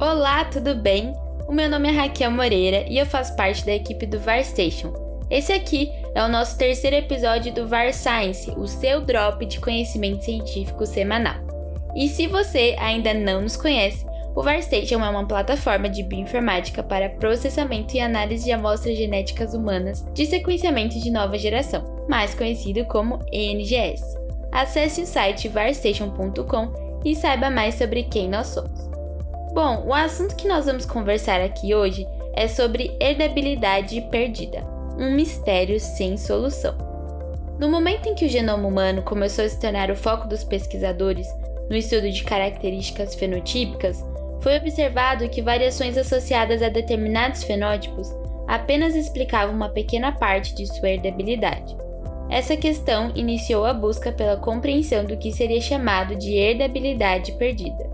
Olá, tudo bem? O meu nome é Raquel Moreira e eu faço parte da equipe do VAR Station. Esse aqui é o nosso terceiro episódio do VAR Science, o seu drop de conhecimento científico semanal. E se você ainda não nos conhece, o VarStation é uma plataforma de bioinformática para processamento e análise de amostras genéticas humanas de sequenciamento de nova geração, mais conhecido como NGS. Acesse o site varstation.com e saiba mais sobre quem nós somos. Bom, o assunto que nós vamos conversar aqui hoje é sobre herdabilidade perdida, um mistério sem solução. No momento em que o genoma humano começou a se tornar o foco dos pesquisadores no estudo de características fenotípicas, foi observado que variações associadas a determinados fenótipos apenas explicavam uma pequena parte de sua herdabilidade. Essa questão iniciou a busca pela compreensão do que seria chamado de herdabilidade perdida.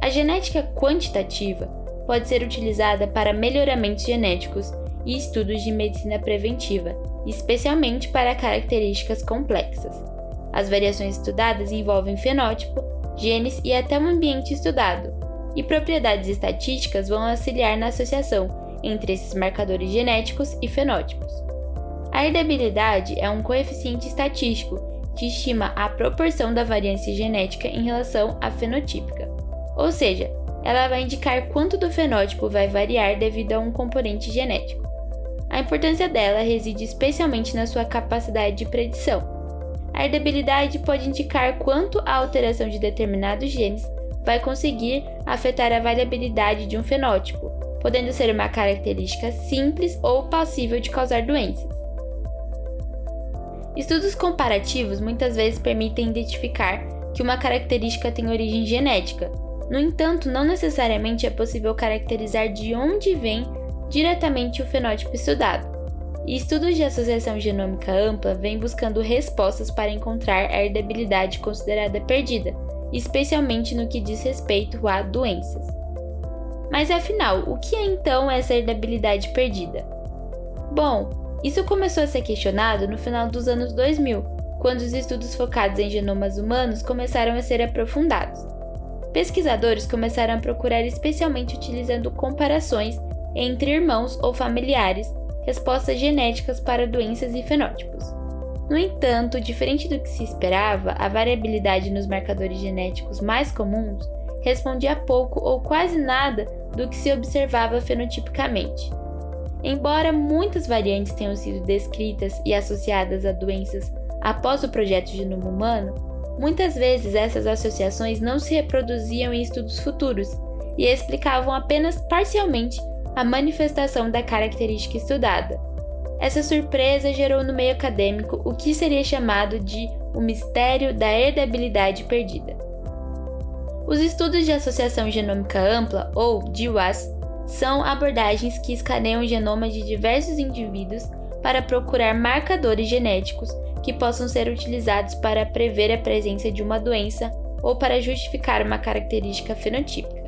A genética quantitativa pode ser utilizada para melhoramentos genéticos e estudos de medicina preventiva, especialmente para características complexas. As variações estudadas envolvem fenótipo, genes e até o ambiente estudado, e propriedades estatísticas vão auxiliar na associação entre esses marcadores genéticos e fenótipos. A herdabilidade é um coeficiente estatístico que estima a proporção da variância genética em relação à fenotípica, ou seja, ela vai indicar quanto do fenótipo vai variar devido a um componente genético. A importância dela reside especialmente na sua capacidade de predição. A herdabilidade pode indicar quanto a alteração de determinados genes vai conseguir afetar a variabilidade de um fenótipo, podendo ser uma característica simples ou passível de causar doenças. Estudos comparativos muitas vezes permitem identificar que uma característica tem origem genética. No entanto, não necessariamente é possível caracterizar de onde vem diretamente o fenótipo estudado. E estudos de associação genômica ampla vêm buscando respostas para encontrar a herdabilidade considerada perdida, especialmente no que diz respeito a doenças. Mas afinal, o que é então essa herdabilidade perdida? Bom, isso começou a ser questionado no final dos anos 2000, quando os estudos focados em genomas humanos começaram a ser aprofundados. Pesquisadores começaram a procurar especialmente utilizando comparações entre irmãos ou familiares, respostas genéticas para doenças e fenótipos. No entanto, diferente do que se esperava, a variabilidade nos marcadores genéticos mais comuns respondia pouco ou quase nada do que se observava fenotipicamente. Embora muitas variantes tenham sido descritas e associadas a doenças após o projeto Genoma Humano, muitas vezes essas associações não se reproduziam em estudos futuros e explicavam apenas parcialmente a manifestação da característica estudada, essa surpresa gerou no meio acadêmico o que seria chamado de o mistério da herdabilidade perdida. Os estudos de associação genômica ampla, ou GWAS, são abordagens que escaneiam o genoma de diversos indivíduos para procurar marcadores genéticos que possam ser utilizados para prever a presença de uma doença ou para justificar uma característica fenotípica.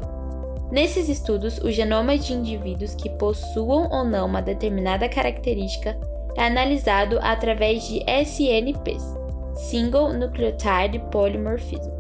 Nesses estudos, o genoma de indivíduos que possuam ou não uma determinada característica é analisado através de SNPs, Single Nucleotide Polymorphism.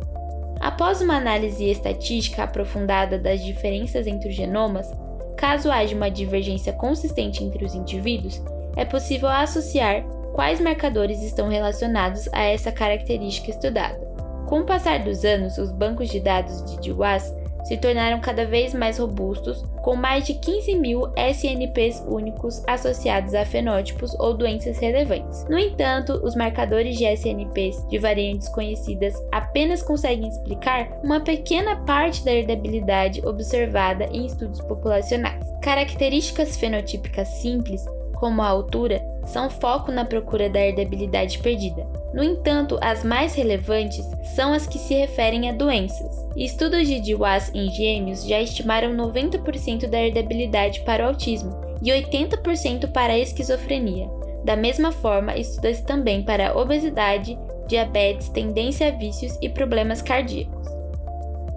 Após uma análise estatística aprofundada das diferenças entre os genomas, caso haja uma divergência consistente entre os indivíduos, é possível associar quais marcadores estão relacionados a essa característica estudada. Com o passar dos anos, os bancos de dados de GWAS se tornaram cada vez mais robustos, com mais de 15 mil SNPs únicos associados a fenótipos ou doenças relevantes. No entanto, os marcadores de SNPs de variantes conhecidas apenas conseguem explicar uma pequena parte da herdabilidade observada em estudos populacionais. Características fenotípicas simples, como a altura, são foco na procura da herdabilidade perdida. No entanto, as mais relevantes são as que se referem a doenças. Estudos de DWAS em gêmeos já estimaram 90% da herdabilidade para o autismo e 80% para a esquizofrenia. Da mesma forma, estuda-se também para obesidade, diabetes, tendência a vícios e problemas cardíacos.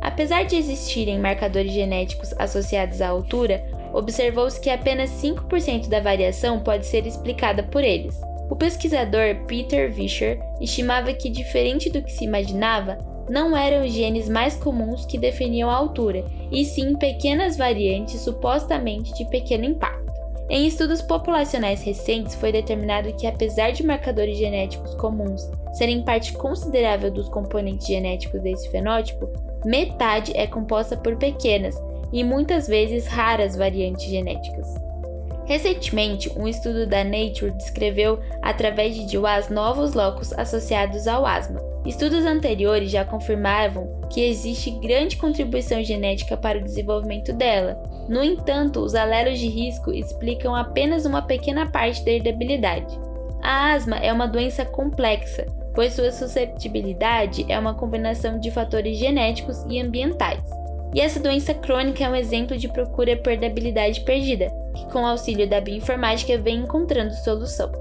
Apesar de existirem marcadores genéticos associados à altura, observou-se que apenas 5% da variação pode ser explicada por eles. O pesquisador Peter Vischer estimava que, diferente do que se imaginava, não eram os genes mais comuns que definiam a altura, e sim pequenas variantes supostamente de pequeno impacto. Em estudos populacionais recentes, foi determinado que, apesar de marcadores genéticos comuns serem parte considerável dos componentes genéticos desse fenótipo, metade é composta por pequenas e muitas vezes raras variantes genéticas. Recentemente, um estudo da Nature descreveu, através de DIWAS, novos locos associados ao asma. Estudos anteriores já confirmavam que existe grande contribuição genética para o desenvolvimento dela, no entanto, os alelos de risco explicam apenas uma pequena parte da herdabilidade. A asma é uma doença complexa, pois sua susceptibilidade é uma combinação de fatores genéticos e ambientais. E essa doença crônica é um exemplo de procura por herdabilidade perdida, que com auxílio da bioinformática vem encontrando solução.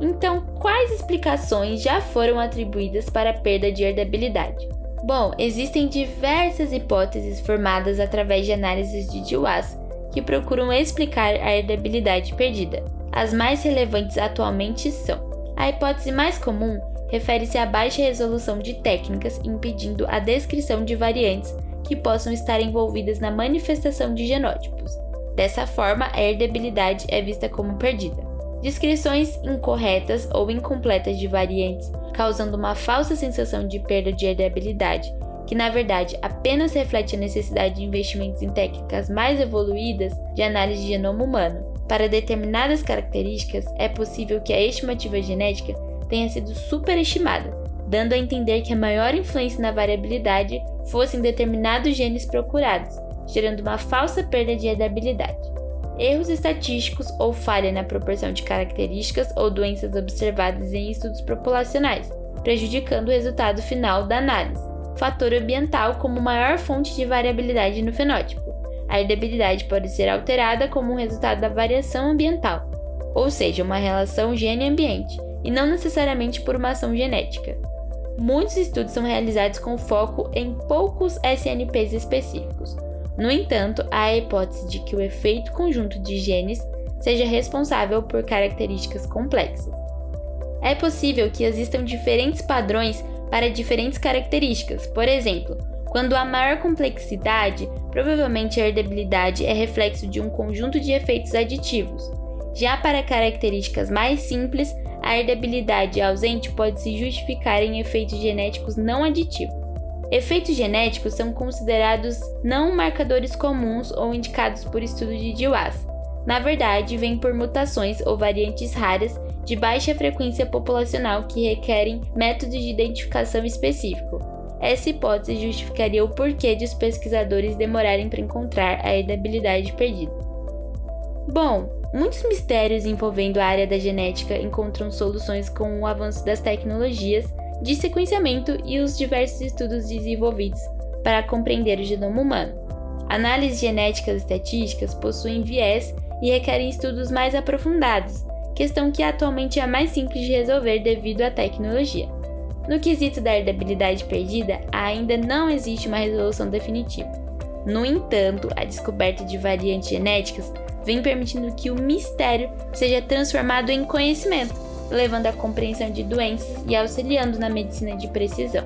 Então, quais explicações já foram atribuídas para a perda de herdabilidade? Bom, existem diversas hipóteses formadas através de análises de DWAS que procuram explicar a herdabilidade perdida. As mais relevantes atualmente são: a hipótese mais comum refere-se à baixa resolução de técnicas impedindo a descrição de variantes que possam estar envolvidas na manifestação de genótipos. Dessa forma, a herdabilidade é vista como perdida. Descrições incorretas ou incompletas de variantes causando uma falsa sensação de perda de herdabilidade, que na verdade apenas reflete a necessidade de investimentos em técnicas mais evoluídas de análise de genoma humano. Para determinadas características, é possível que a estimativa genética tenha sido superestimada, dando a entender que a maior influência na variabilidade fosse em determinados genes procurados, gerando uma falsa perda de herdabilidade. Erros estatísticos ou falha na proporção de características ou doenças observadas em estudos populacionais, prejudicando o resultado final da análise. Fator ambiental como maior fonte de variabilidade no fenótipo. A herdabilidade pode ser alterada como um resultado da variação ambiental, ou seja, uma relação gene-ambiente, e não necessariamente por uma ação genética. Muitos estudos são realizados com foco em poucos SNPs específicos, no entanto, há a hipótese de que o efeito conjunto de genes seja responsável por características complexas. É possível que existam diferentes padrões para diferentes características, por exemplo, quando há maior complexidade, provavelmente a herdabilidade é reflexo de um conjunto de efeitos aditivos. Já para características mais simples, a herdabilidade ausente pode se justificar em efeitos genéticos não aditivos. Efeitos genéticos são considerados não marcadores comuns ou indicados por estudo de DWAS. Na verdade, vêm por mutações ou variantes raras de baixa frequência populacional que requerem métodos de identificação específico. Essa hipótese justificaria o porquê de os pesquisadores demorarem para encontrar a herdabilidade perdida. Bom, muitos mistérios envolvendo a área da genética encontram soluções com o avanço das tecnologias de sequenciamento e os diversos estudos desenvolvidos para compreender o genoma humano. Análises genéticas estatísticas possuem viés e requerem estudos mais aprofundados, questão que atualmente é mais simples de resolver devido à tecnologia. No quesito da herdabilidade perdida, ainda não existe uma resolução definitiva. No entanto, a descoberta de variantes genéticas vem permitindo que o mistério seja transformado em conhecimento levando à compreensão de doenças e auxiliando na medicina de precisão.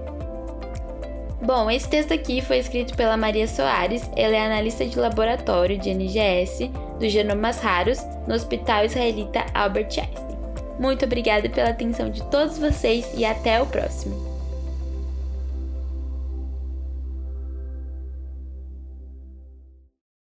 Bom, esse texto aqui foi escrito pela Maria Soares, ela é analista de laboratório de NGS dos genomas raros no Hospital Israelita Albert Einstein. Muito obrigada pela atenção de todos vocês e até o próximo!